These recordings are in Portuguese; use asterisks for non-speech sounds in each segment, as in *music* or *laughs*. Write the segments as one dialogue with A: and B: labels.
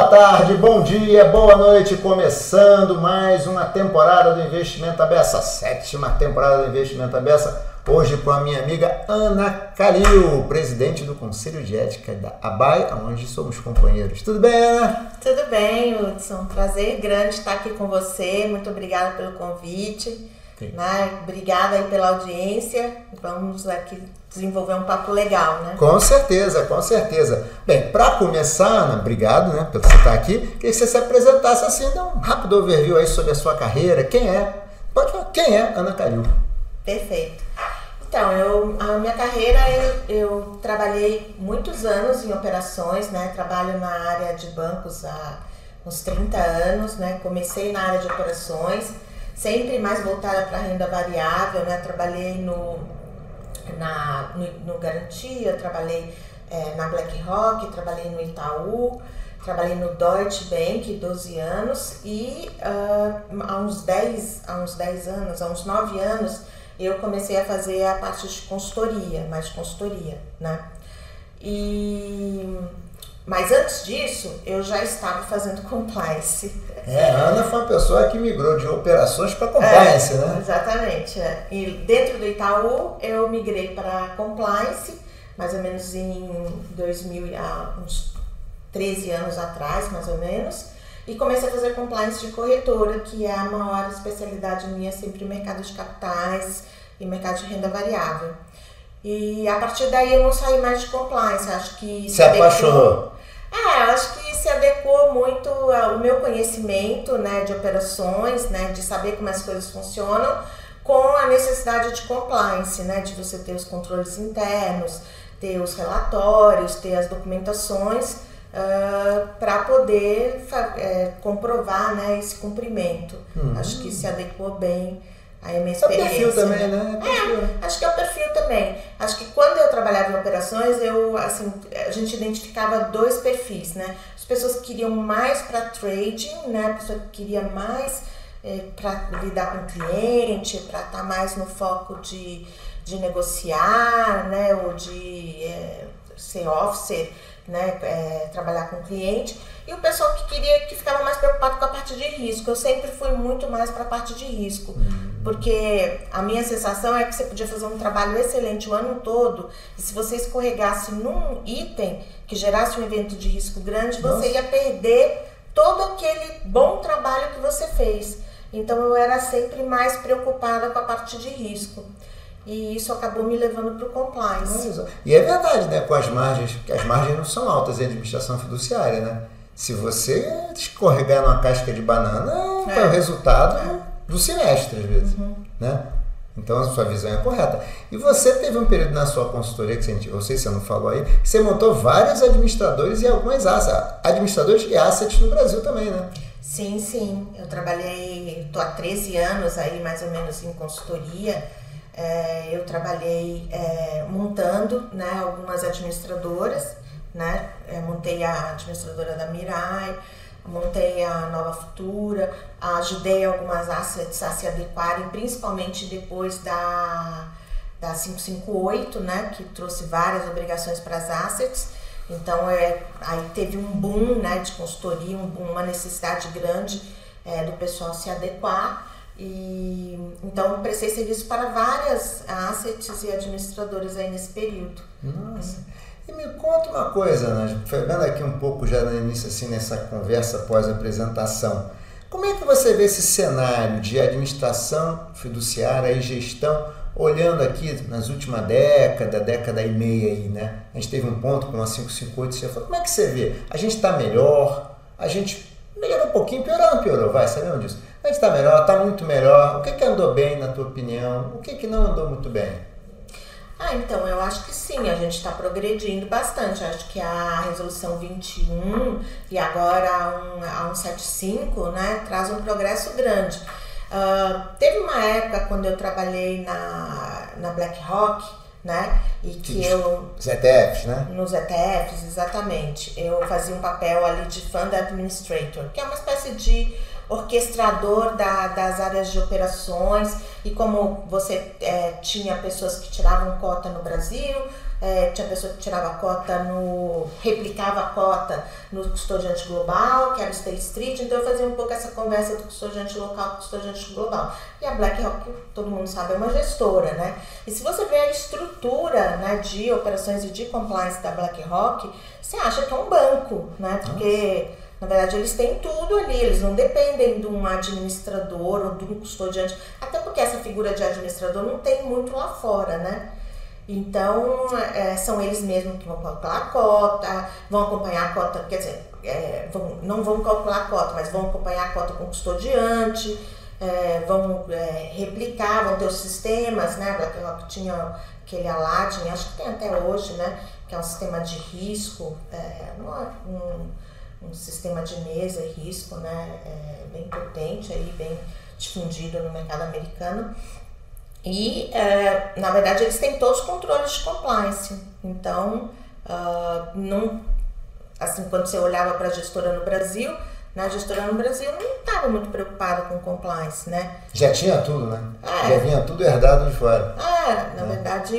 A: Boa tarde, bom dia, boa noite, começando mais uma temporada do Investimento Abessa, sétima temporada do Investimento Abessa, hoje com a minha amiga Ana Calil, presidente do Conselho de Ética da ABAI, onde somos companheiros. Tudo bem, Ana?
B: Tudo bem, Hudson, prazer grande estar aqui com você, muito obrigada pelo convite. Né? Obrigada aí pela audiência. Vamos aqui desenvolver um papo legal, né?
A: Com certeza, com certeza. Bem, para começar, Ana, obrigado né, por você estar aqui. Queria que você se apresentasse assim, dá um rápido overview aí sobre a sua carreira. Quem é? Pode falar, quem é Ana Calil?
B: Perfeito. Então, eu, a minha carreira, eu, eu, trabalhei muitos anos em operações, né? Trabalho na área de bancos há uns 30 anos, né? Comecei na área de operações sempre mais voltada para renda variável, né? Trabalhei no, na, no, no Garantia, trabalhei é, na BlackRock, trabalhei no Itaú, trabalhei no Deutsche Bank 12 anos e uh, há, uns 10, há uns 10 anos, há uns 9 anos, eu comecei a fazer a parte de consultoria, mais consultoria, né? E mas antes disso, eu já estava fazendo compliance.
A: É, a Ana foi uma pessoa que migrou de operações para compliance,
B: é,
A: né?
B: Exatamente. É. E dentro do Itaú, eu migrei para compliance, mais ou menos em 2000, há uns 13 anos atrás, mais ou menos. E comecei a fazer compliance de corretora, que é a maior especialidade minha, sempre mercado de capitais e mercado de renda variável. E a partir daí eu não saí mais de compliance, acho que...
A: Se apaixonou?
B: É, eu acho que se adequou muito ao meu conhecimento né, de operações, né, de saber como as coisas funcionam, com a necessidade de compliance, né, de você ter os controles internos, ter os relatórios, ter as documentações uh, para poder uh, comprovar né, esse cumprimento. Uhum. Acho que se adequou bem Aí a minha experiência.
A: É o perfil também, né?
B: É, acho que é o perfil também. Acho que quando eu trabalhava em operações, eu, assim, a gente identificava dois perfis, né? As pessoas que queriam mais para trading, né? A pessoa que queria mais é, para lidar com o cliente, para estar tá mais no foco de, de negociar, né? Ou de é, ser officer, né? É, trabalhar com o cliente. E o pessoal que queria, que ficava mais preocupado com a parte de risco. Eu sempre fui muito mais para a parte de risco. Uhum. Porque a minha sensação é que você podia fazer um trabalho excelente o ano todo e se você escorregasse num item que gerasse um evento de risco grande, Nossa. você ia perder todo aquele bom trabalho que você fez. Então eu era sempre mais preocupada com a parte de risco. E isso acabou me levando para o compliance.
A: E é verdade, né? Com as margens, que as margens não são altas em administração fiduciária, né? Se você escorregar numa casca de banana, é. o resultado é do semestre, às vezes. Uhum. Né? Então a sua visão é correta. E você teve um período na sua consultoria, que você, eu sei se você não falou aí, que você montou vários administradores e algumas assets, administradores e assets no Brasil também, né?
B: Sim, sim. Eu trabalhei, estou há 13 anos aí mais ou menos em consultoria. É, eu trabalhei é, montando né, algumas administradoras, né? É, montei a administradora da Mirai, montei a Nova Futura, ajudei algumas assets a se adequarem, principalmente depois da, da 558, né, que trouxe várias obrigações para as assets. Então, é, aí teve um boom né, de consultoria, um boom, uma necessidade grande é, do pessoal se adequar. E, então, prestei serviço para várias assets e administradores aí nesse período.
A: Nossa. E me conta uma coisa, né? pegando aqui um pouco já no início, assim, nessa conversa após-apresentação. Como é que você vê esse cenário de administração fiduciária e gestão, olhando aqui nas últimas décadas, década e meia aí, né? A gente teve um ponto com a 558, você falou, como é que você vê? A gente está melhor, a gente melhorou um pouquinho, piorou ou não piorou? Vai, sabemos disso. A gente está melhor, está muito melhor. O que, que andou bem, na tua opinião? O que, que não andou muito bem?
B: Ah, então eu acho que sim, a gente está progredindo bastante. Acho que a resolução 21 e agora a, 175 né, traz um progresso grande. Uh, teve uma época quando eu trabalhei na, na BlackRock, né? E que eu.
A: Os ETFs, né?
B: Nos ETFs, exatamente. Eu fazia um papel ali de Fund Administrator, que é uma espécie de orquestrador da, das áreas de operações e como você é, tinha pessoas que tiravam cota no Brasil, é, tinha pessoa que tirava cota no. replicava a cota no custodiante global, que era o State Street, então eu fazia um pouco essa conversa do custodiante local com o custodiante global. E a BlackRock, todo mundo sabe, é uma gestora, né? E se você vê a estrutura né, de operações e de compliance da BlackRock, você acha que é um banco, né? Porque. Nossa. Na verdade, eles têm tudo ali, eles não dependem de um administrador ou de um custodiante, até porque essa figura de administrador não tem muito lá fora, né? Então, é, são eles mesmos que vão calcular a cota, vão acompanhar a cota, quer dizer, é, vão, não vão calcular a cota, mas vão acompanhar a cota com o custodiante, é, vão é, replicar, vão ter os sistemas, né? BlackRock tinha aquele Aladdin, acho que tem até hoje, né? Que é um sistema de risco, é, um, um sistema de mesa e risco, né? É, bem potente aí, bem difundido no mercado americano. E, é, na verdade, eles têm todos os controles de compliance. Então, uh, não, assim, quando você olhava para a gestora no Brasil, né, a gestora no Brasil não estava muito preocupada com compliance, né?
A: Já tinha tudo, né? É. Já vinha tudo herdado de fora.
B: É, na é. verdade,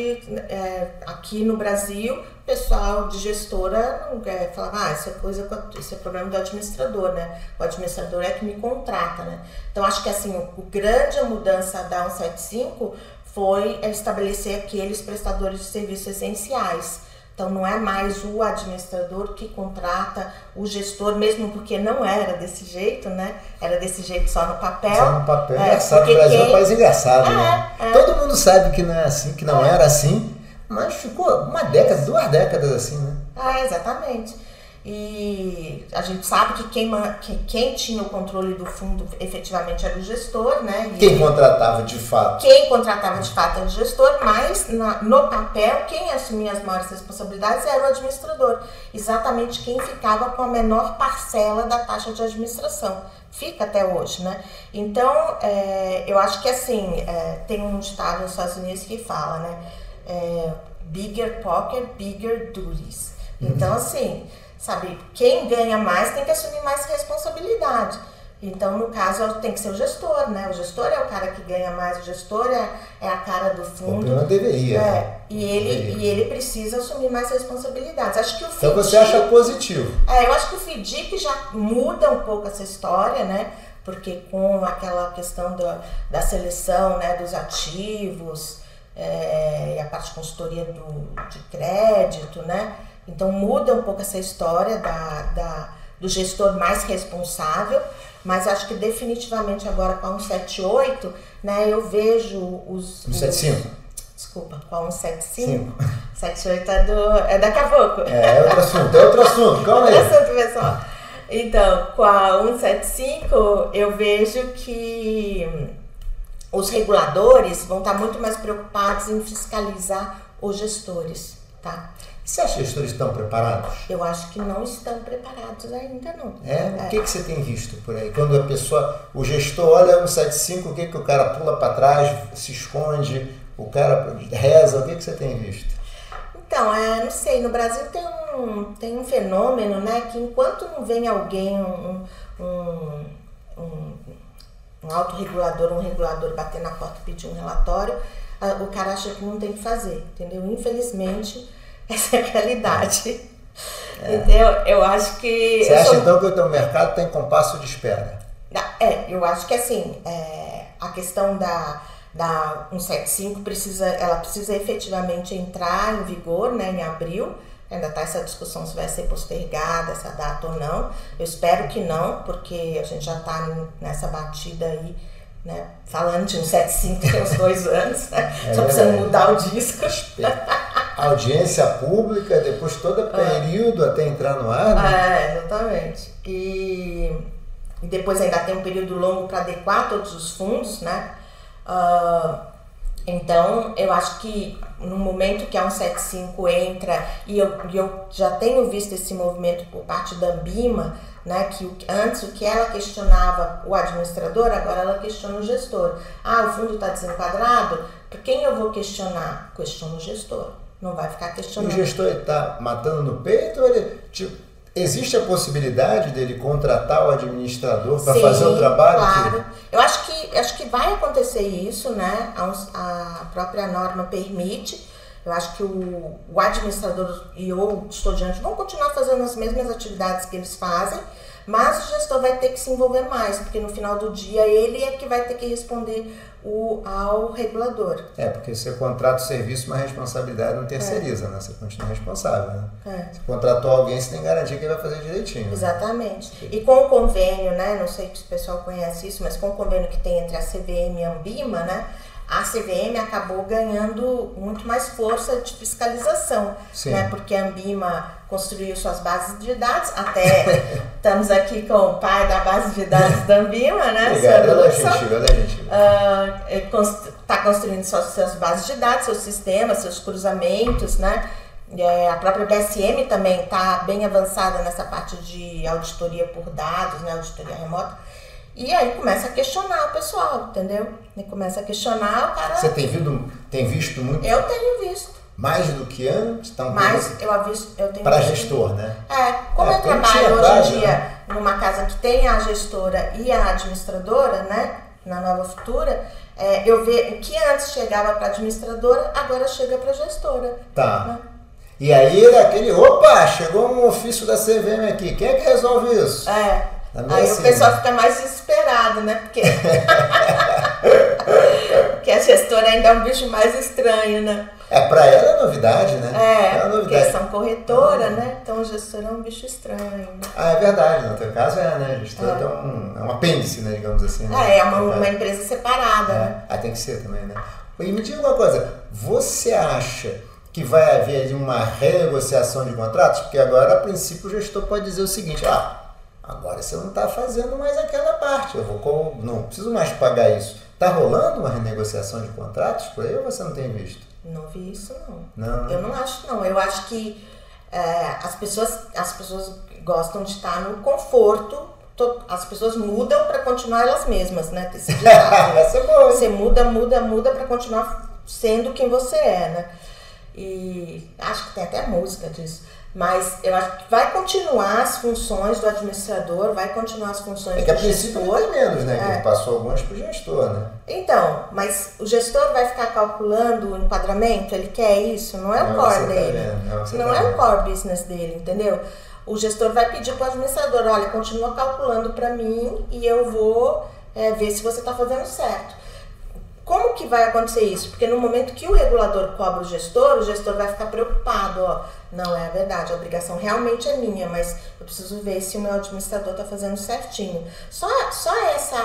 B: é, aqui no Brasil, pessoal de gestora é, falava, ah, isso é coisa, isso é problema do administrador, né? O administrador é que me contrata, né? Então acho que assim, o, o grande mudança da 175 foi estabelecer aqueles prestadores de serviços essenciais. Então não é mais o administrador que contrata o gestor, mesmo porque não era desse jeito, né? Era desse jeito só no papel. Só
A: no papel. É, engraçado, o Brasil quem... é um país engraçado, é, né? É. Todo mundo sabe que não é assim, que não é. era assim, mas ficou uma década, duas décadas assim, né?
B: Ah, exatamente. E a gente sabe que quem, que quem tinha o controle do fundo efetivamente era o gestor, né?
A: E quem contratava de fato?
B: Quem contratava de fato era o gestor, mas na, no papel, quem assumia as maiores responsabilidades era o administrador. Exatamente quem ficava com a menor parcela da taxa de administração. Fica até hoje, né? Então, é, eu acho que assim, é, tem um ditado nos Estados Unidos que fala, né? É, bigger pocket, bigger duties. Então, uhum. assim sabe? Quem ganha mais tem que assumir mais responsabilidade. Então, no caso, tem que ser o gestor, né? O gestor é o cara que ganha mais, o gestor é, é a cara do fundo.
A: Não deveria. É,
B: né? e, ele, deveria. e ele precisa assumir mais responsabilidades. Acho que o
A: então você acha positivo?
B: É, eu acho que o FDIC já muda um pouco essa história, né? Porque com aquela questão do, da seleção né, dos ativos é, e a parte de consultoria do, de crédito, né? Então muda um pouco essa história da, da, do gestor mais responsável, mas acho que definitivamente agora com a 178, né, eu vejo os.
A: 175?
B: Os, desculpa, com a 175. 78 *laughs* é, do, é daqui a pouco.
A: É, é outro assunto, é outro assunto, *laughs* calma aí.
B: Outro assunto, pessoal. Então, com a 175, eu vejo que os reguladores vão estar muito mais preocupados em fiscalizar os gestores, tá?
A: Você acha que os gestores estão preparados?
B: Eu acho que não estão preparados ainda não.
A: É? é. O que, que você tem visto por aí? Quando a pessoa, o gestor olha um 75, o que, que o cara pula para trás, se esconde, o cara reza, o que, que você tem visto?
B: Então, é, não sei, no Brasil tem um, tem um fenômeno, né, que enquanto não vem alguém, um, um, um, um autorregulador, um regulador bater na porta e pedir um relatório, o cara acha que não tem que fazer, entendeu? Infelizmente, essa é a realidade. É. Entendeu? Eu acho que.
A: Você acha sou... então que o teu mercado tem compasso de espera?
B: É, eu acho que assim, é, a questão da, da 175 precisa, ela precisa efetivamente entrar em vigor né, em abril. Ainda está essa discussão se vai ser postergada, essa data ou não. Eu espero que não, porque a gente já está nessa batida aí né? Falando de um 75 tem uns dois anos, né? É, Só precisa mudar o disco.
A: Audiência pública, depois todo período é. até entrar no ar,
B: né? É, exatamente. E, e depois ainda tem um período longo para adequar todos os fundos, né? Uh, então, eu acho que no momento que a 175 entra, e eu, eu já tenho visto esse movimento por parte da Ambima, né, que antes o que ela questionava o administrador, agora ela questiona o gestor. Ah, o fundo está desenquadrado? Por quem eu vou questionar? Questiona o gestor. Não vai ficar questionando.
A: O gestor está matando no peito ou ele tipo, Existe a possibilidade dele contratar o administrador para fazer o trabalho?
B: Claro. Que... Eu acho que, acho que vai acontecer isso, né? A, a própria norma permite. Eu acho que o, o administrador e o estudante vão continuar fazendo as mesmas atividades que eles fazem, mas o gestor vai ter que se envolver mais, porque no final do dia ele é que vai ter que responder o, ao regulador.
A: É, porque você contrata o serviço, uma responsabilidade não terceiriza, é. né? Você continua responsável, né? É. Você contratou alguém, você tem garantia que ele vai fazer direitinho. Né?
B: Exatamente. Né? E com o convênio, né? Não sei se o pessoal conhece isso, mas com o convênio que tem entre a CVM e a Ambima, né? a CVM acabou ganhando muito mais força de fiscalização, Sim. né? Porque a Ambima construiu suas bases de dados, até estamos aqui com o pai da base de dados da Ambima, né?
A: Obrigado, ela é gentil, ela é gentil.
B: Está uh, construindo suas, suas bases de dados, seus sistemas, seus cruzamentos, né? É, a própria BSM também está bem avançada nessa parte de auditoria por dados, né? Auditoria remota. E aí começa a questionar o pessoal, entendeu? E começa a questionar o cara.
A: Você tem visto, tem visto muito?
B: Eu tenho visto.
A: Mais do que antes? Então,
B: Mais, eu, aviso, eu tenho
A: Para gestor, né?
B: É, como é, eu trabalho hoje em dia né? numa casa que tem a gestora e a administradora, né? Na nova futura, é, eu vejo o que antes chegava para administradora, agora chega para gestora.
A: Tá. Né? E aí, aquele, opa, chegou um ofício da CVM aqui, quem é que resolve isso?
B: É. Aí assim, o pessoal fica mais desesperado, né? Porque... *laughs* *laughs* Porque a gestora ainda é um bicho mais estranho, né?
A: É, para ela é novidade, né?
B: É, é novidade. porque são corretora, né? Então o gestor é um bicho estranho. Né?
A: Ah, é verdade. No teu caso é, né? Gestor é, então, um, é um apêndice, né? Digamos assim. Né?
B: É, é uma, uma empresa separada, é. né?
A: Ah, tem que ser também, né? E me diga uma coisa, você acha que vai haver uma renegociação de contratos? Porque agora, a princípio, o gestor pode dizer o seguinte, ah, Agora você não está fazendo mais aquela parte. Eu vou não preciso mais pagar isso. Está rolando uma renegociação de contratos por aí ou você não tem visto?
B: Não vi isso não.
A: não.
B: Eu não acho não. Eu acho que é, as pessoas as pessoas gostam de estar no conforto. As pessoas mudam para continuar elas mesmas, né? Esse
A: ditado, é boa.
B: Você muda, muda, muda para continuar sendo quem você é, né? E acho que tem até música disso. Mas eu acho que vai continuar as funções do administrador, vai continuar as funções
A: é que a princípio não tem menos, né? É. Que ele passou algumas para o gestor, né?
B: Então, mas o gestor vai ficar calculando o enquadramento, ele quer isso, não é o core tá dele. Tá não, não é o core business dele, entendeu? O gestor vai pedir para o administrador, olha, continua calculando para mim e eu vou é, ver se você está fazendo certo. Como que vai acontecer isso? Porque no momento que o regulador cobra o gestor, o gestor vai ficar preocupado, ó, não é verdade, a obrigação realmente é minha, mas eu preciso ver se o meu administrador está fazendo certinho. Só, só essa,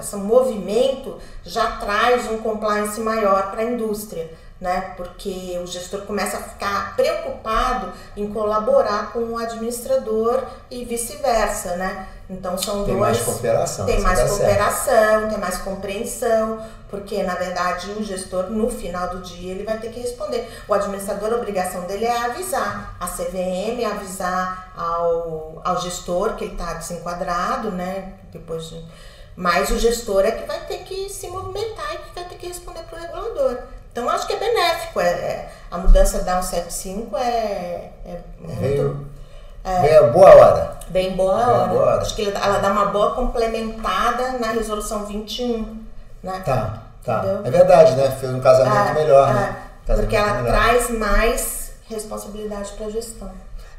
B: esse movimento já traz um compliance maior para a indústria né? Porque o gestor começa a ficar preocupado em colaborar com o administrador e vice-versa, né? Então são
A: tem
B: dois.
A: Mais cooperação,
B: tem mais cooperação, certo. tem mais compreensão, porque na verdade o gestor no final do dia ele vai ter que responder. O administrador a obrigação dele é avisar a CVM, avisar ao, ao gestor que ele está desenquadrado, né? Depois de... mas o gestor é que vai ter que se movimentar e que vai ter que é, é, a mudança da 175 é, é, é muito.
A: É, boa hora.
B: Bem boa bem hora. boa hora. Acho que ela dá uma boa complementada na resolução 21. Né?
A: Tá, tá. Entendeu? É verdade, né? Fez um casamento é, melhor, né?
B: Casamento porque ela melhor. traz mais responsabilidade para a gestão.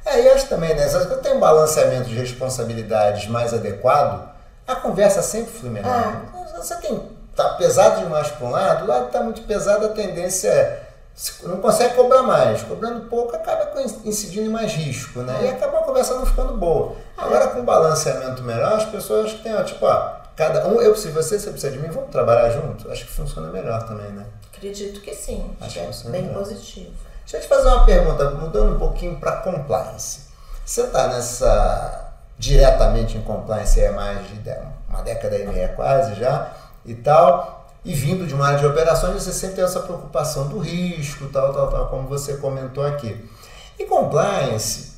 A: É, e acho também, né? Se eu tenho um balanceamento de responsabilidades mais adequado, a conversa sempre flui melhor. Você tem tá pesado demais para um lado, o lado está muito pesado, a tendência é não consegue cobrar mais. Cobrando pouco acaba incidindo em mais risco, né? E acaba a conversa não ficando boa. Agora com balanceamento melhor, as pessoas têm, ó, tipo, ó, cada um, eu preciso de você, você precisa de mim, vamos trabalhar junto? Acho que funciona melhor também, né?
B: Acredito que sim. Acho que é bem melhor. positivo.
A: Deixa eu te fazer uma pergunta, mudando um pouquinho para compliance. Você está nessa diretamente em compliance há mais de uma década e meia quase já e tal, e vindo de uma área de operações, você sempre tem essa preocupação do risco, tal, tal, tal, como você comentou aqui. E compliance,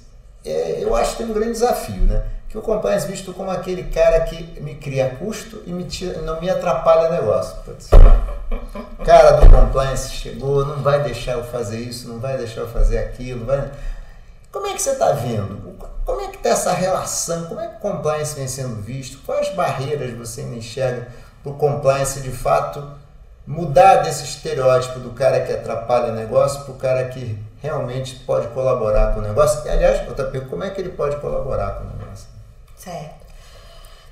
A: é, eu acho que tem um grande desafio, né? Que o compliance visto como aquele cara que me cria custo e me tira, não me atrapalha negócio. Putz. O cara do compliance chegou, não vai deixar eu fazer isso, não vai deixar eu fazer aquilo, vai... Como é que você está vendo? Como é que está essa relação? Como é que o compliance vem sendo visto? Quais barreiras você enxerga para o compliance de fato mudar desse estereótipo do cara que atrapalha o negócio para o cara que realmente pode colaborar com o negócio? E, aliás, pergunta, como é que ele pode colaborar com o negócio?
B: Certo.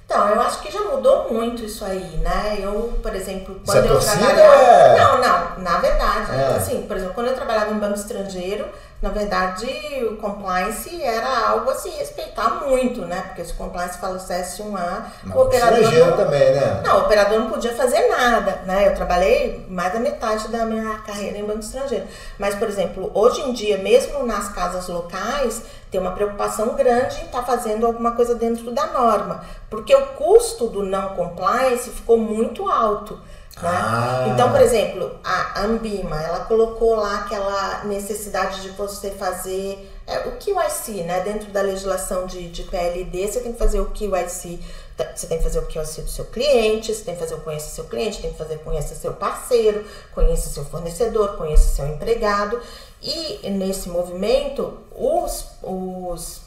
B: Então, eu acho que já mudou muito isso aí, né? Eu, por exemplo, quando
A: é
B: eu trabalhava.
A: é-
B: Não, não, na verdade,
A: É.
B: assim, por exemplo, quando eu trabalhava em banco estrangeiro, na verdade, o compliance era algo a se respeitar muito, né? Porque se o compliance falasse um A, o operador não,
A: também, né?
B: não, o operador não podia fazer nada, né? Eu trabalhei mais da metade da minha carreira em banco estrangeiro. Mas, por exemplo, hoje em dia, mesmo nas casas locais, tem uma preocupação grande em estar fazendo alguma coisa dentro da norma. Porque o custo do não compliance ficou muito alto. Né?
A: Ah.
B: Então, por exemplo, a Ambima, ela colocou lá aquela necessidade de você fazer é, o QIC, né? Dentro da legislação de, de PLD, você tem que fazer o QIC, tá, você tem que fazer o QIC do seu cliente, você tem que fazer o conheça seu cliente, tem que fazer conheça seu parceiro, conheça seu fornecedor, conheça seu empregado. E nesse movimento, os, os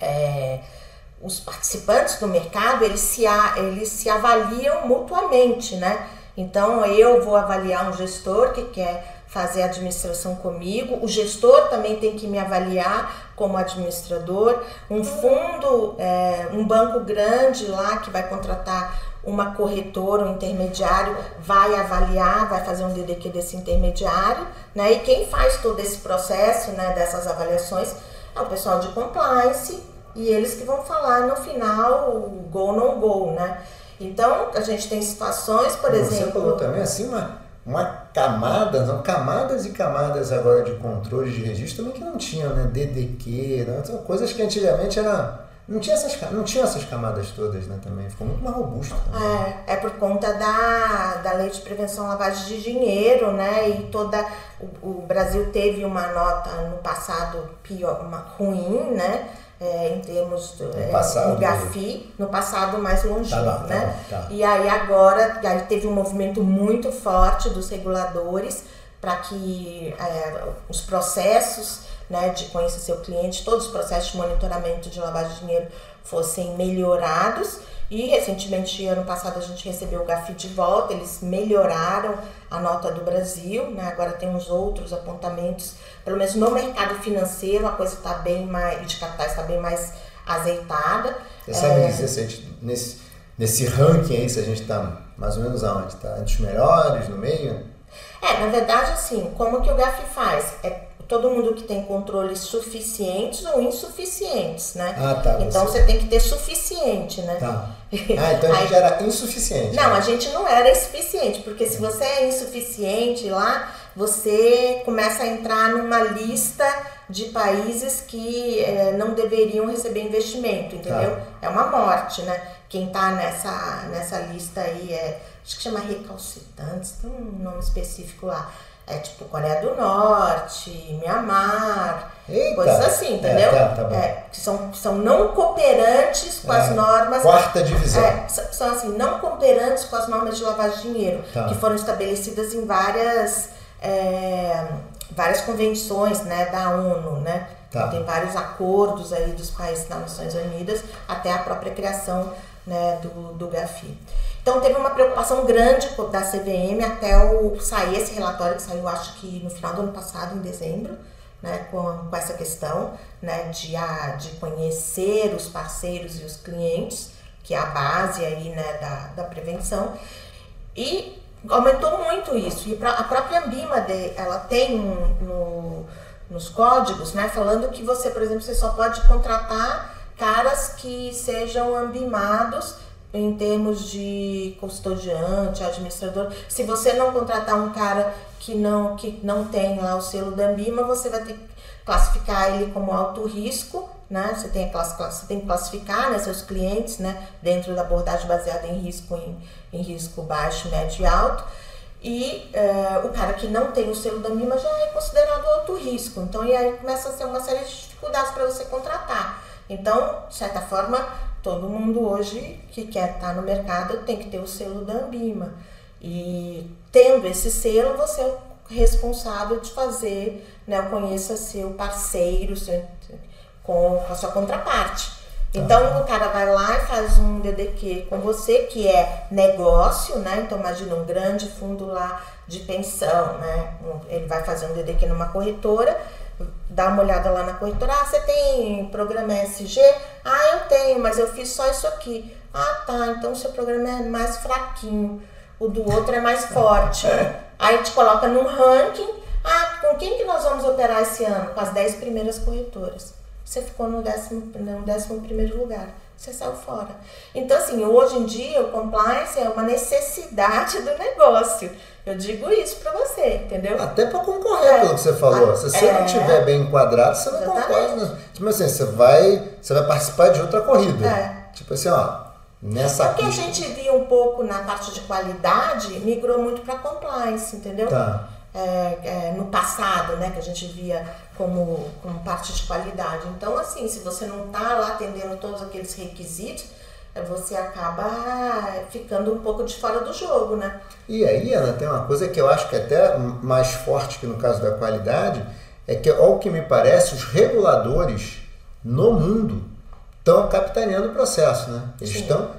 B: é, os participantes do mercado eles se, eles se avaliam mutuamente, né? Então eu vou avaliar um gestor que quer fazer administração comigo, o gestor também tem que me avaliar como administrador, um fundo, é, um banco grande lá que vai contratar uma corretora, um intermediário, vai avaliar, vai fazer um DDQ desse intermediário, né? E quem faz todo esse processo, né, dessas avaliações é o pessoal de compliance e eles que vão falar no final o go não go, né? Então, a gente tem situações, por
A: Você
B: exemplo,
A: falou também assim uma, uma camada, não, camadas e camadas agora de controle de registro também que não tinham, né? DDQ, né? São coisas que antigamente era não tinha essas não tinha essas camadas todas, né? Também ficou muito mais robusto. Também.
B: É, é por conta da, da lei de prevenção à lavagem de dinheiro, né? E toda. O, o Brasil teve uma nota no passado pior, uma, ruim, né? É, em termos do, é,
A: passado.
B: no GAFI, no passado mais longínquo,
A: Tá tá
B: né?
A: bom, tá.
B: E aí agora aí teve um movimento muito forte dos reguladores para que é, os processos né, de conhecer seu cliente, todos os processos de monitoramento de lavagem de dinheiro fossem melhorados. E recentemente, ano passado, a gente recebeu o GAFI de volta, eles melhoraram a nota do Brasil, né? agora tem uns outros apontamentos, pelo menos no mercado financeiro, a coisa está bem mais, de capitais está bem mais azeitada.
A: Você sabe dizer se a gente, nesse, nesse ranking aí, se a gente está mais ou menos aonde? Está entre os melhores, no meio?
B: É, na verdade, assim, como que o GAF faz? É todo mundo que tem controles suficientes ou insuficientes, né?
A: Ah, tá.
B: Então
A: você-
B: você tem que ter suficiente, né?
A: Tá. *laughs* Ah, então a gente
B: Aí-
A: era insuficiente.
B: Não,
A: né?
B: a gente não era insuficiente, porque se você é insuficiente lá, você começa a entrar numa lista de países que eh, não deveriam receber investimento, entendeu? É uma morte, né? Quem tá nessa, nessa lista aí é, acho que chama recalcitrantes, tem um nome específico lá. É tipo Coreia do Norte, Mianmar,
A: Eita.
B: coisas assim, entendeu?
A: É, tá, tá.
B: É, que são, são não cooperantes com as
A: É,
B: normas
A: Quarta divisão.
B: é, são assim, não cooperantes com as normas de lavagem de dinheiro,
A: Tá.
B: que foram estabelecidas em várias, é, várias convenções né, da ONU, né?
A: Tá.
B: Tem vários acordos aí dos países das Nações Unidas, até a própria criação né, do, do GAFI. Então teve uma preocupação grande da CVM até o, sair esse relatório, que saiu acho que no final do ano passado, em dezembro, né, com, com essa questão né, de, a, de conhecer os parceiros e os clientes, que é a base aí, né, da, da prevenção. E aumentou muito isso. E a própria Ambima, de- ela tem no, nos códigos, né, falando que você, por exemplo, você só pode contratar caras que sejam ambimados em termos de custodiante, administrador. Se você não contratar um cara que não, que não tem lá o selo da Ambima, você vai ter que classificar ele como alto risco, né? Você tem, você tem que classificar né, seus clientes né, dentro da abordagem baseada em risco, em, em risco baixo, médio e alto. E eh, o cara que não tem o selo da MIMA já é considerado alto risco. Então, e aí começa a ser uma série de dificuldades para você contratar. Então, de certa forma, todo mundo hoje que quer estar no mercado tem que ter o selo da Ambima. E tendo esse selo, você responsável de fazer né, o conheça seu parceiro seu, com, com a sua contraparte. Então o cara vai lá e faz um DDQ com você, que é negócio, né? Então imagina um grande fundo lá de pensão, né? Ele vai fazer um DDQ numa corretora, dá uma olhada lá na corretora, ah, você tem programa SG? Ah, eu tenho, mas eu fiz só isso aqui. Ah, tá, então o seu programa é mais fraquinho, o do outro é mais forte. *laughs* Aí te coloca num ranking, ah, com quem que nós vamos operar esse ano? Com as 10 primeiras corretoras você ficou no décimo, no décimo primeiro lugar. Você saiu fora. Então, assim, hoje em dia o compliance é uma necessidade do negócio. Eu digo isso para você, entendeu?
A: Até para concorrer, é. pelo que você falou. Se você é. não estiver bem enquadrado, você não concorre. Né? Tipo assim, você vai, você vai participar de outra corrida. É. Tipo assim, ó, nessa
B: Porque pista... a gente via um pouco na parte de qualidade, migrou muito para compliance, entendeu? Tá. É, é, no passado, né, que a gente via como, como parte de qualidade. Então, assim, se você não está lá atendendo todos aqueles requisitos, é, você acaba ficando um pouco de fora do jogo, né?
A: E aí, Ana, tem uma coisa que eu acho que é até mais forte que no caso da qualidade, é que, ao que me parece, os reguladores no mundo estão capitaneando o processo, né? Eles Sim. estão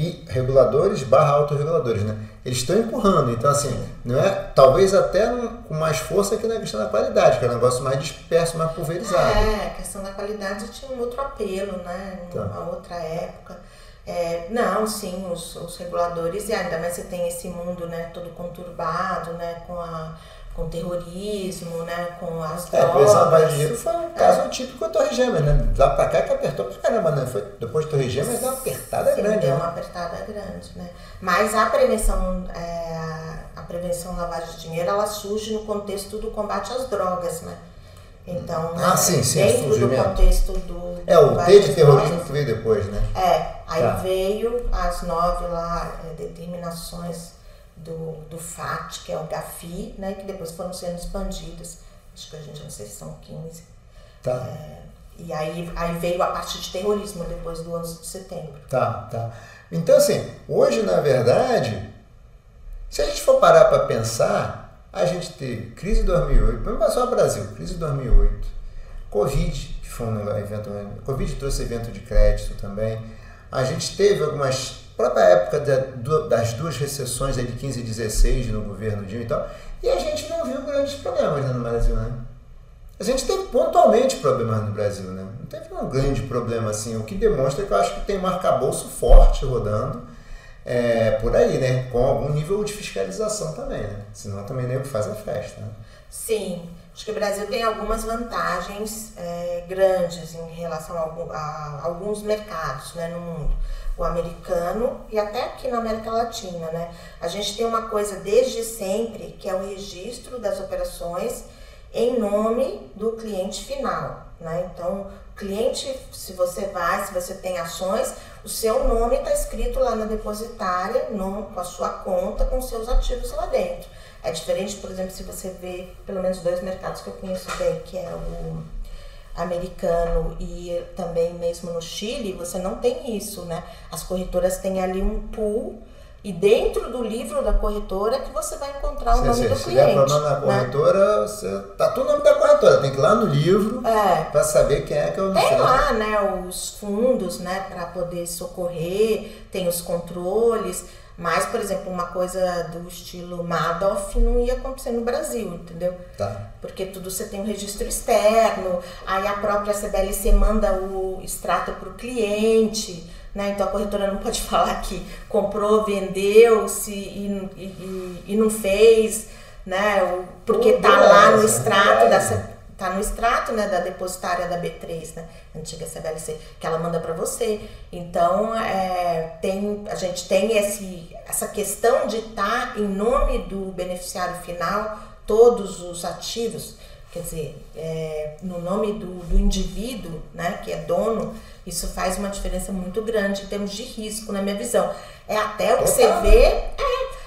A: e reguladores barra autorreguladores, né? Eles estão empurrando, então assim, não é, talvez até com mais força que na questão da qualidade, que é um negócio mais disperso, mais pulverizado.
B: É, a questão da qualidade tinha um outro apelo, né? Tá. Uma outra época. É, não, sim, os, os reguladores, e ainda mais você tem esse mundo né, todo conturbado, né, com a com terrorismo, né, com as
A: é, drogas. É, a Vale de foi um caso é. típico da Torre Gêmeas, né? Lá pra cá que apertou pra caramba, né? Foi, depois de Torre Gêmeas deu uma apertada
B: Sim,
A: grande.
B: Deu
A: né?
B: uma apertada grande, né? Mas a prevenção, é, a prevenção lavagem de dinheiro, ela surge no contexto do combate às drogas, né? Então,
A: ah, sim, sim,
B: dentro do contexto do.
A: É, o T de terrorismo que veio depois, né?
B: É, aí tá. veio as nove lá, é, determinações do, do FAT, que é o GAFI, né, que depois foram sendo expandidas. Acho que a gente não sei se são 15. Tá. É, e aí, aí veio a parte de terrorismo depois do 11 de setembro.
A: Tá, tá. Então, assim, hoje, na verdade, se a gente for parar para pensar, a gente teve crise de 2008, vamos passar o Brasil, crise de 2008, Covid, que foi um evento, Covid trouxe evento de crédito também, a gente teve algumas própria época das duas recessões de 15 e 16 no governo Dilma e tal, e a gente não viu grandes problemas né, no Brasil, né? A gente teve pontualmente problemas no Brasil, né? Não teve um grande problema assim, o que demonstra que eu acho que tem um arcabouço forte rodando é, por aí, né? Com algum nível de fiscalização também, né? Senão também nem o que faz a festa, né?
B: Sim. Acho que o Brasil tem algumas vantagens é, grandes em relação a, a, alguns mercados né, no mundo o americano e até aqui na América Latina, né? A gente tem uma coisa desde sempre que é o registro das operações em nome do cliente final, né? Então, cliente, se você vai, se você tem ações, o seu nome está escrito lá na depositária, no, com a sua conta, com seus ativos lá dentro. É diferente, por exemplo, se você vê pelo menos dois mercados que eu conheço bem, que é o americano e também mesmo no Chile, você não tem isso, né? As corretoras têm ali um pool e dentro do livro da corretora que você vai encontrar o sim, nome sim. do
A: se
B: cliente. Se der
A: problema na né? corretora, né? você tá tudo o nome da corretora, tem que ir lá no livro é. para saber quem é que eu
B: Tem sei. lá, né, os fundos, né, para poder socorrer, tem os controles. Mas, por exemplo, uma coisa do estilo Madoff não ia acontecer no Brasil, entendeu?
A: Tá.
B: Porque tudo você tem um registro externo, aí a própria CBLC manda o extrato para o cliente, né? Então a corretora não pode *laughs* falar que comprou, vendeu se e, e, e não fez, né? Porque tá lá no extrato da CBLC tá no extrato né, da depositária da B3, né, antiga CBLC, que ela manda para você. Então, é, tem, a gente tem esse, essa questão de estar tá em nome do beneficiário final, todos os ativos, quer dizer, é, no nome do, do indivíduo, né, que é dono, isso faz uma diferença muito grande em termos de risco, na minha visão. É até o que você vê, é,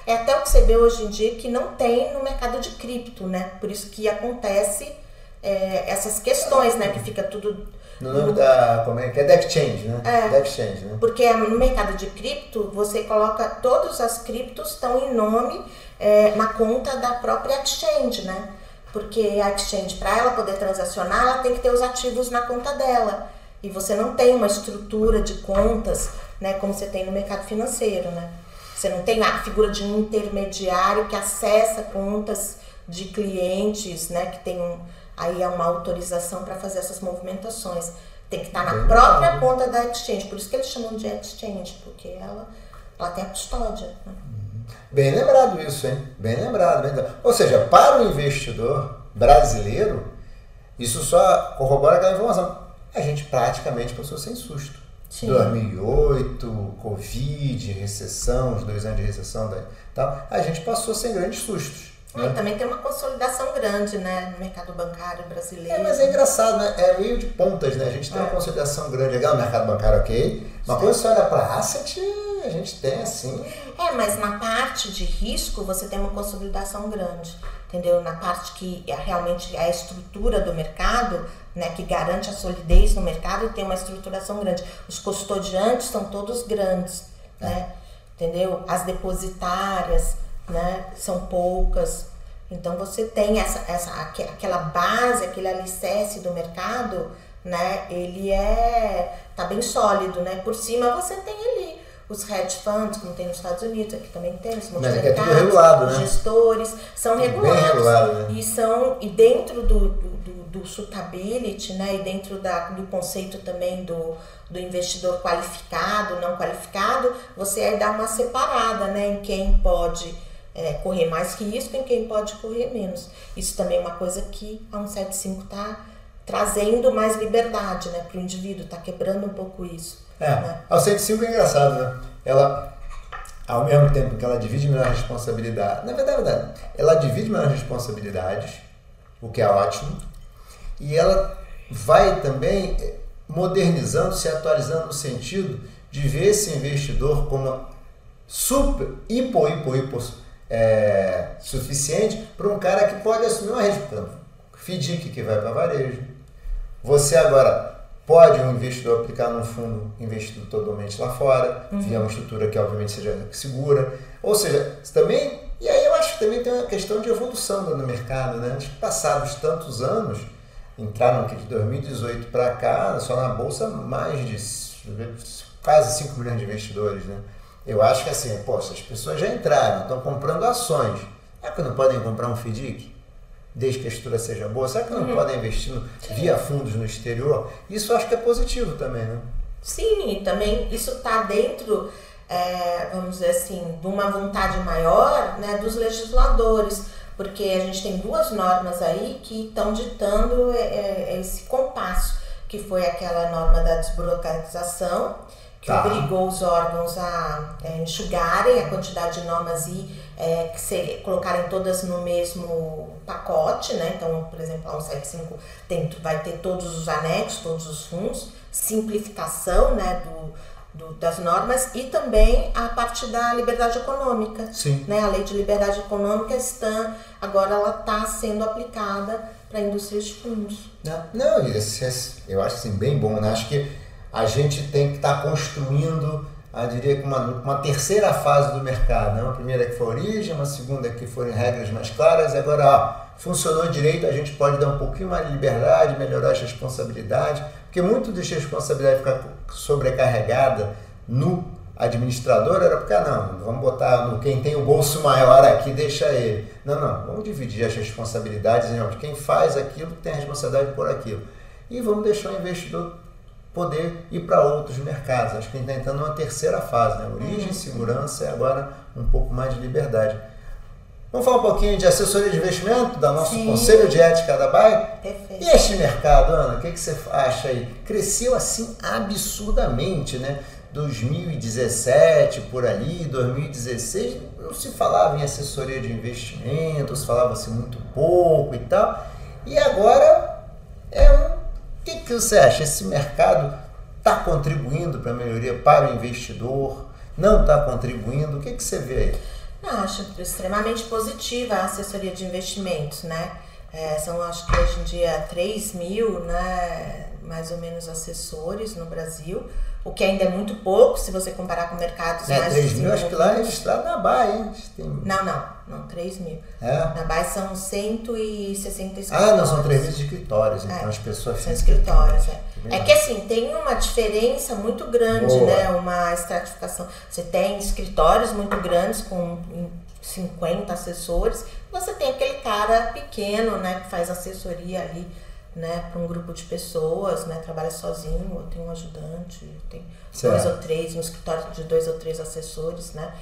B: é até o que você vê hoje em dia que não tem no mercado de cripto, né? Por isso que acontece é, essas questões, né? Que fica tudo.
A: No nome da. Como é que é? Da Exchange, né?
B: É.
A: Da Exchange, né?
B: Porque no mercado de cripto, você coloca todas as criptos estão em nome é, na conta da própria exchange, né? Porque a exchange, para ela poder transacionar, ela tem que ter os ativos na conta dela. E você não tem uma estrutura de contas, né, como você tem no mercado financeiro, né? Você não tem a figura de um intermediário que acessa contas de clientes, né, que tem um, aí é uma autorização para fazer essas movimentações. Tem que estar na própria conta da exchange, por isso que eles chamam de exchange, porque ela, ela tem a custódia. Né?
A: Bem lembrado isso, hein? Bem lembrado, bem lembrado. Ou seja, para o investidor brasileiro, isso só corrobora aquela informação. A gente praticamente passou sem susto.
B: Sim.
A: 2008, Covid, recessão, os dois anos de recessão, daí, tal, a gente passou sem grandes sustos.
B: E também tem uma consolidação grande, né, no mercado bancário brasileiro.
A: É, mas é engraçado, né? É meio de pontas, né? A gente tem uma
B: É.
A: consolidação grande, legal, no mercado bancário, ok. Mas quando você olha para asset, a gente tem assim.
B: É, mas na parte de risco você tem uma consolidação grande, entendeu? Na parte que é realmente a estrutura do mercado, né, que garante a solidez no mercado, tem uma estruturação grande. Os custodiantes são todos grandes, né? Entendeu? As depositárias, né, são poucas. Então você tem essa, essa aque- aquela base, aquele alicerce do mercado, né? Ele é tá bem sólido, né? Por cima você tem ali os hedge funds, como tem nos Estados Unidos, aqui também tem, os
A: é
B: multimercados,
A: regulado,
B: os
A: né?
B: gestores, são regulados.
A: regulado, né?
B: E são, e dentro do, do, do, do suitability, né? E dentro da, do conceito também do, do investidor qualificado, não qualificado, você aí dá uma separada, né? Em quem pode é, correr mais risco, em quem pode correr menos. Isso também é uma coisa que a 175 está trazendo mais liberdade, né? Para o indivíduo, está quebrando um pouco isso.
A: É,
B: né?
A: a 105 é engraçado, né? Ela, ao mesmo tempo que ela divide melhor responsabilidade, na verdade, ela divide melhor responsabilidades, o que é ótimo, e ela vai também modernizando, se atualizando no sentido de ver esse investidor como super, hipo, hipo, hipo é, suficiente para um cara que pode assumir uma responsabilidade. FDIC que vai para varejo. Você agora pode um investidor aplicar num fundo investido totalmente lá fora, via uma estrutura que obviamente seja segura. Ou seja, também. E aí eu acho que também tem uma questão de evolução no mercado, né? Acho que passados tantos anos, entraram aqui de 2018 para cá, só na Bolsa, mais de quase 5 milhões de investidores, né? Eu acho que assim, poxa, as pessoas já entraram, estão comprando ações. Será que não podem comprar um FDIC? Desde que a estrutura seja boa? Será que não podem investir no- via fundos no exterior? Isso eu acho que é positivo também, né?
B: Sim, e também isso está dentro, é, vamos dizer assim, de uma vontade maior né, dos legisladores, porque a gente tem duas normas aí que estão ditando é, é, esse compasso, que foi aquela norma da desburocratização, que
A: Tá.
B: obrigou os órgãos a é, enxugarem a quantidade de normas e é, que se, colocarem todas no mesmo pacote, né? Então, por exemplo, a 175 tem, vai ter todos os anexos, todos os fundos, simplificação né, do, do- das normas e também a parte da liberdade econômica.
A: Sim.
B: Né? A lei de liberdade econômica está, agora ela está sendo aplicada para a indústria de fundos.
A: Não, não isso é, eu acho assim, bem bom, né? Acho que a gente tem que estar construindo, eu diria uma, uma terceira fase do mercado. Né? Uma primeira que foi origem, uma segunda que foram regras mais claras, e agora, ó, funcionou direito, a gente pode dar um pouquinho mais de liberdade, melhorar as responsabilidades, porque muito de responsabilidade ficar sobrecarregada no administrador era porque, ah, não, vamos botar no quem tem o bolso maior aqui, deixa ele. Não, não, vamos dividir as responsabilidades de quem faz aquilo tem a responsabilidade por aquilo. E vamos deixar o investidor poder ir para outros mercados. Acho que a gente está entrando numa terceira fase, né? Origem, segurança e agora um pouco mais de liberdade. Vamos falar um pouquinho de assessoria de investimento, da nosso
B: Sim.
A: Conselho de Ética da BAE?
B: Perfeito.
A: E este mercado, Ana, o que, que você acha aí? Cresceu assim absurdamente, né? 2017 por ali, 2016, não se falava em assessoria de investimento, se falava-se muito pouco e tal. E agora é um. O que, que você acha? Esse mercado está contribuindo para a melhoria para o investidor? Não está contribuindo? O que, que você vê aí?
B: Eu acho extremamente positiva a assessoria de investimentos, né? É, são, acho que hoje em dia, 3 mil, né, mais ou menos, assessores no Brasil, o que ainda é muito pouco se você comparar com mercados
A: é,
B: mais
A: 3 mil, acho que lá é registrado na Bahia, hein? Tem...
B: Não, não, não, 3 mil.
A: É?
B: Na Bahia são 165
A: Ah, não, são 3 mil escritórios, então
B: É,
A: as pessoas
B: São escritórios, é. É que assim, tem uma diferença muito grande,
A: Boa.
B: né? Uma estratificação. Você tem escritórios muito grandes com 50 assessores, você tem aquele cara pequeno, né, que faz assessoria ali, né, para um grupo de pessoas, né, trabalha sozinho, ou tem um ajudante, tem dois
A: Certo.
B: ou três, um escritório de dois ou três assessores, né.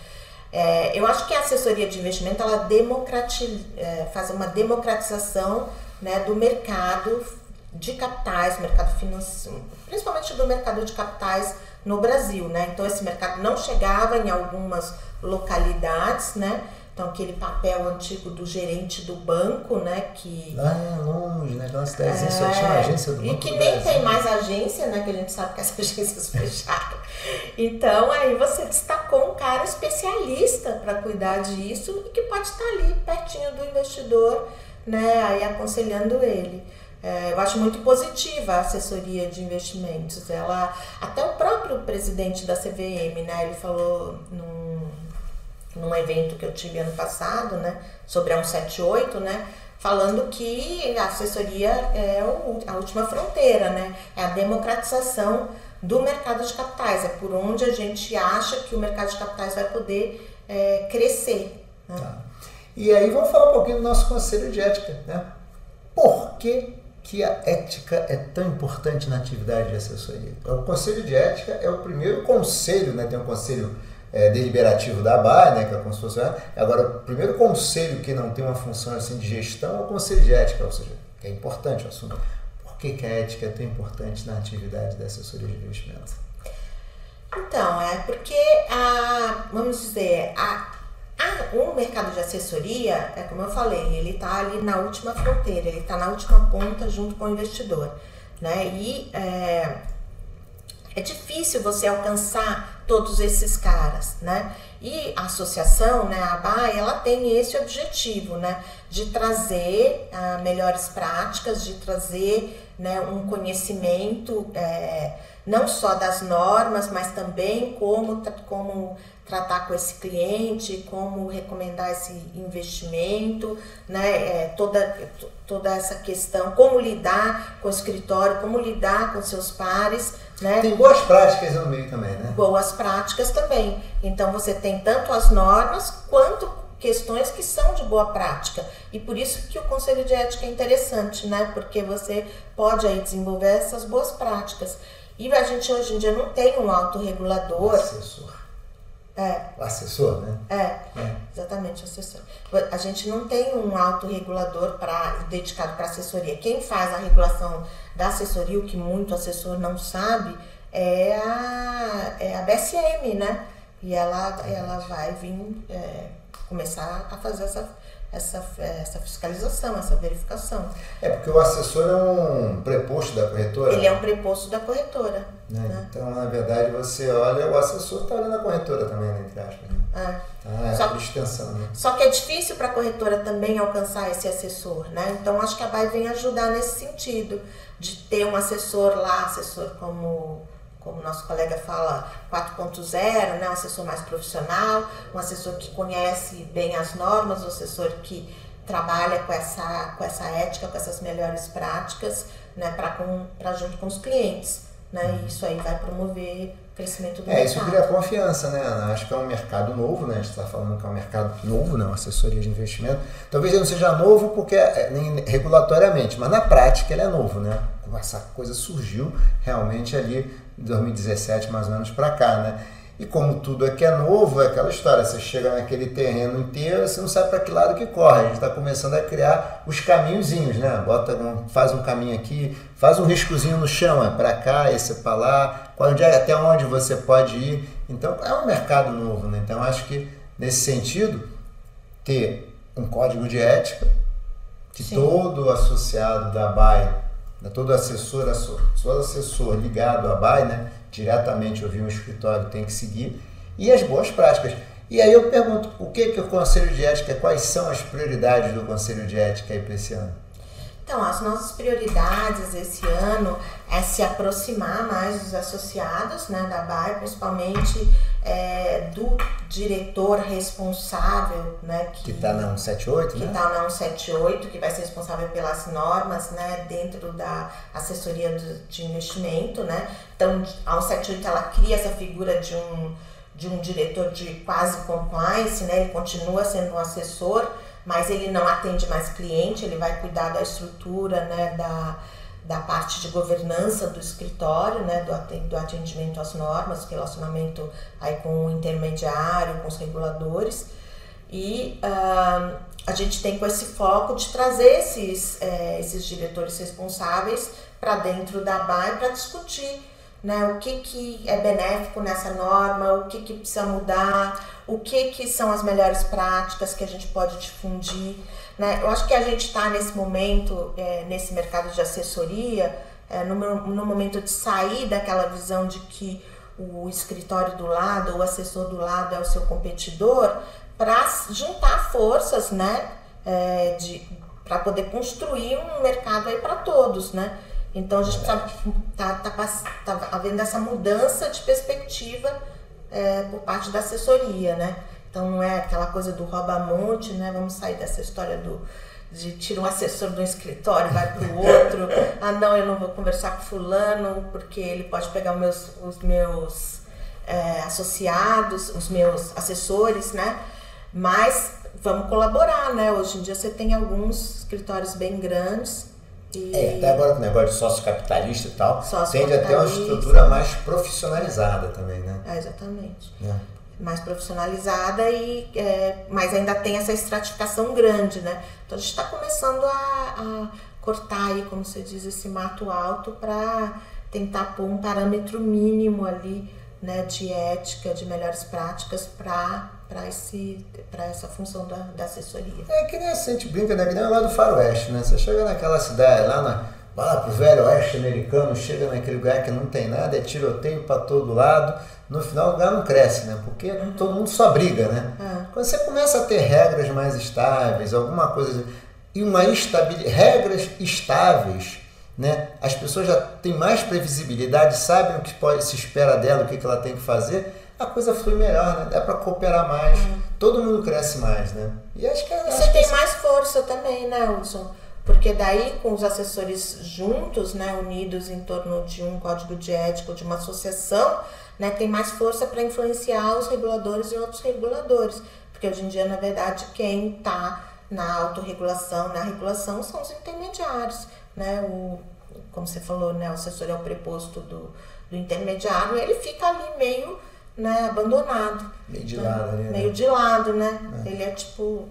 B: É, eu acho que a assessoria de investimento ela democrati, é, faz uma democratização né, do mercado de capitais, mercado financeiro, principalmente do mercado de capitais no Brasil, né? Então esse mercado não chegava em algumas localidades, né? Então aquele papel antigo do gerente do banco, né? Que
A: Lá é longe, né? Aquela cidadezinha só tinha uma agência do
B: É, e
A: Banco
B: que nem
A: Brasil.
B: tem mais agência, né? Que a gente sabe que as *laughs* agências fecharam. Então aí você destacou um cara especialista para cuidar disso e que pode estar ali pertinho do investidor, né? Aí aconselhando ele. É, eu acho muito positiva a assessoria de investimentos. Ela, até o próprio presidente da CVM, né? Ele falou num, num evento que eu tive ano passado, né, sobre a 178, né, falando que a assessoria é a última fronteira, né, é a democratização do mercado de capitais, é por onde a gente acha que o mercado de capitais vai poder é, crescer. né?
A: Tá. E aí vamos falar um pouquinho do nosso conselho de ética, né? Por que, que a ética é tão importante na atividade de assessoria? O conselho de ética é o primeiro conselho, né? Tem um conselho é, deliberativo da ABA, né? Que é como se fosse? Agora, o primeiro conselho que não tem uma função assim de gestão é o conselho de ética, ou seja, que é importante o assunto. Por que, que a ética é tão importante na atividade da assessoria de investimento?
B: Então, é porque a, vamos dizer, a, a, o mercado de assessoria, é como eu falei, ele está ali na última fronteira, ele está na última ponta junto com o investidor. Né? E é, é difícil você alcançar todos esses caras, né? E a associação, né, a ABAI, ela tem esse objetivo, né, de trazer ah, melhores práticas, de trazer né, um conhecimento é, não só das normas, mas também como, como tratar com esse cliente, como recomendar esse investimento, né, é, toda, toda essa questão, como lidar com o escritório, como lidar com seus pares, né?
A: Tem boas práticas no meio também, né?
B: boas práticas também. Então você tem tanto as normas quanto questões que são de boa prática. E por isso que o conselho de ética é interessante, né? Porque você pode aí desenvolver essas boas práticas. E a gente hoje em dia não tem um autorregulador.
A: assessor.
B: É,
A: O assessor, né?
B: é,
A: É.
B: exatamente, assessor. A gente não tem um autorregulador para dedicado para assessoria. Quem faz a regulação da assessoria, o que muito assessor não sabe, é a, é a BSM, né? E ela, ela vai vir é, começar a fazer essa, essa, essa fiscalização, essa verificação.
A: É porque o assessor é um preposto da corretora.
B: Ele é um preposto da corretora.
A: Né?
B: né?
A: Então, na verdade, você olha, o assessor está olhando a corretora também, né, entre aspas. Né?
B: É.
A: Tá, é
B: Só-
A: por extensão, né?
B: Só que é difícil para a corretora também alcançar esse assessor, né? Então acho que a BAE vem ajudar nesse sentido, de ter um assessor lá, assessor como como nosso colega fala, 4.0, né? um assessor mais profissional, um assessor que conhece bem as normas, um assessor que trabalha com essa, com essa ética, com essas melhores práticas, né? para junto com os clientes. Né? E isso aí vai promover o crescimento do
A: É, isso
B: mercado.
A: cria confiança, né, Ana? Acho que é um mercado novo, né? A gente está falando que é um mercado novo, né? Uma assessoria de investimento. Talvez ele não seja novo porque é, nem regulatoriamente, mas na prática ele é novo, né? Essa coisa surgiu realmente ali em 2017, mais ou menos, para cá, né? E como tudo aqui é novo, é aquela história, você chega naquele terreno inteiro, você não sabe para que lado que corre. A gente está começando a criar os caminhozinhos, né? Bota um, faz um caminho aqui, faz um riscozinho no chão, é para cá, esse é para lá, onde é, até onde você pode ir. Então é um mercado novo, né? Então acho que nesse sentido ter um código de ética que
B: Sim.
A: todo associado da BAE, né, todo assessor, assessor ligado à BAE, né, diretamente ouvir um escritório tem que seguir, e as boas práticas. E aí eu pergunto, o que, que o Conselho de Ética, quais são as prioridades do Conselho de Ética aí para esse ano?
B: Então, as nossas prioridades esse ano é se aproximar mais dos associados né, da BAE, principalmente é, do diretor responsável, né,
A: que está na 178,
B: que
A: né?
B: está na 178, que vai ser responsável pelas normas, né, dentro da assessoria de investimento, né. Então, a 178 ela cria essa figura de um de um diretor de quase compliance, né? Ele continua sendo um assessor, mas ele não atende mais cliente, ele vai cuidar da estrutura, né, da, da parte de governança do escritório, né, do atendimento às normas, relacionamento aí com o intermediário, com os reguladores. E uh, a gente tem com esse foco de trazer esses, é, esses diretores responsáveis para dentro da BAE para discutir né? O que, que é benéfico nessa norma, o que, que precisa mudar, o que, que são as melhores práticas que a gente pode difundir. Né? Eu acho que a gente está nesse momento, é, nesse mercado de assessoria, é, no, no momento de sair daquela visão de que o escritório do lado, o assessor do lado é o seu competidor, para juntar forças, né? É, para poder construir um mercado aí para todos, né? Então a gente está tá, tá, tá havendo essa mudança de perspectiva é, por parte da assessoria, né? Então não é aquela coisa do rouba-monte, né? Vamos sair dessa história do de tira um assessor do escritório, vai para o outro. *laughs* ah, não, eu não vou conversar com fulano porque ele pode pegar os meus, os meus é, associados, os meus assessores, né? Mas vamos colaborar, né? Hoje em dia você tem alguns escritórios bem grandes
A: e... É, até agora com o negócio de sócio capitalista e tal, tende a ter uma estrutura mais profissionalizada também, né?
B: É, exatamente. É. Mais profissionalizada, e, é, mas ainda tem essa estratificação grande, né? Então a gente está começando a, a, cortar aí, como você diz, esse mato alto para tentar pôr um parâmetro mínimo ali né, de ética, de melhores práticas para para essa função da, da, assessoria.
A: É que nem a gente brinca, né? Que nem lá do faroeste, né? Você chega naquela cidade, lá na, vai lá pro velho oeste americano, chega naquele lugar que não tem nada, é tiroteio para todo lado, no final o lugar não cresce, né? Porque uhum. todo mundo só briga, né? Uhum. Quando você começa a ter regras mais estáveis, alguma coisa, e uma estabilidade, regras estáveis, né? As pessoas já têm mais previsibilidade, sabem o que pode, se espera dela, o que, que ela tem que fazer, a coisa flui melhor, né? Dá para cooperar mais, hum. todo mundo cresce mais, né?
B: E acho que você tem mais força também, né, Hudson? Porque daí, com os assessores juntos, né, unidos em torno de um código de ética, de uma associação, né, tem mais força para influenciar os reguladores e outros reguladores. Porque hoje em dia, na verdade, quem está na autorregulação, na regulação, são os intermediários né? O, como você falou, né? O assessor é o preposto do, do intermediário, ele fica ali meio né, abandonado.
A: Meio de lado
B: né? Meio de lado, né? É. Ele é tipo.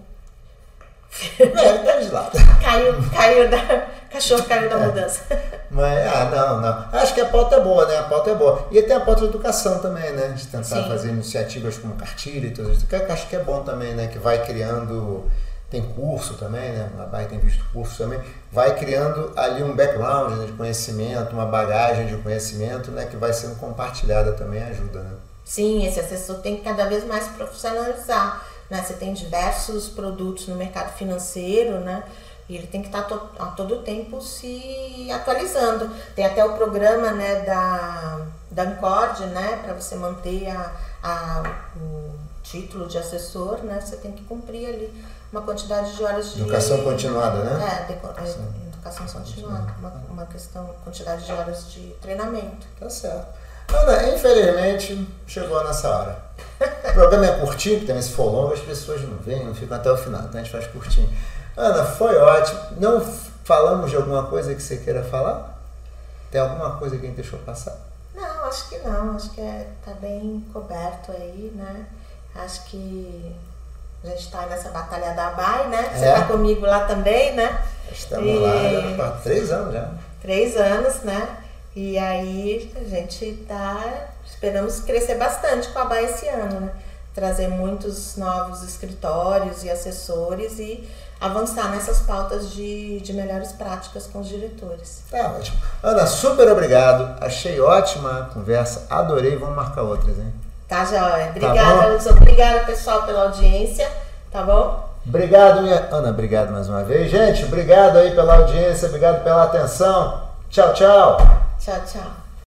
B: *laughs*
A: É, tá de lado. *laughs*
B: caiu, caiu da. Cachorro caiu da é. mudança. *laughs*
A: Mas, ah, não, não. Acho que a pauta é boa, né? A pauta é boa. E tem a pauta de educação também, né? De tentar Sim. fazer iniciativas como cartilha e tudo isso. Que acho que é bom também, né? Que vai criando tem curso também, né? A BAE tem visto curso também, vai criando ali um background né, de conhecimento, uma bagagem de conhecimento, né? Que vai sendo compartilhada também ajuda, né?
B: Sim, esse assessor tem que cada vez mais profissionalizar, né? Você tem diversos produtos no mercado financeiro, né? E ele tem que estar to a todo tempo se atualizando. Tem até o programa, né, da, da Ancord, né? Para você manter a, a, o título de assessor, né? Você tem que cumprir ali uma quantidade de horas de.
A: Educação continuada, né?
B: É, de, é educação continuada. Uma, uma questão, quantidade de horas de treinamento.
A: Tá certo. Ana, infelizmente, chegou a nossa hora. O programa é curtinho, porque também se for longo, as pessoas não vêm, não ficam até o final, então a gente faz curtinho. Ana, foi ótimo. Não falamos de alguma coisa que você queira falar? Tem alguma coisa que a gente deixou passar?
B: Não, acho que não. Acho que é, tá bem coberto aí, né? Acho que a gente está nessa batalha da BAI, né? Você está é. comigo lá também, né?
A: Estamos e... lá há três anos já.
B: Três anos, né? E aí a gente está. Esperamos crescer bastante com a BAI esse ano, né? Trazer muitos novos escritórios e assessores e avançar nessas pautas de, de melhores práticas com os diretores.
A: Tá ótimo. Ana, super obrigado. Achei ótima a conversa. Adorei. Vamos marcar outras, hein?
B: Tá, Joia? Obrigada, tá Obrigada, pessoal, pela audiência. Tá bom?
A: Obrigado, minha Ana, obrigado mais uma vez. Gente, obrigado aí pela audiência, obrigado pela atenção. Tchau, tchau.
B: Tchau, tchau.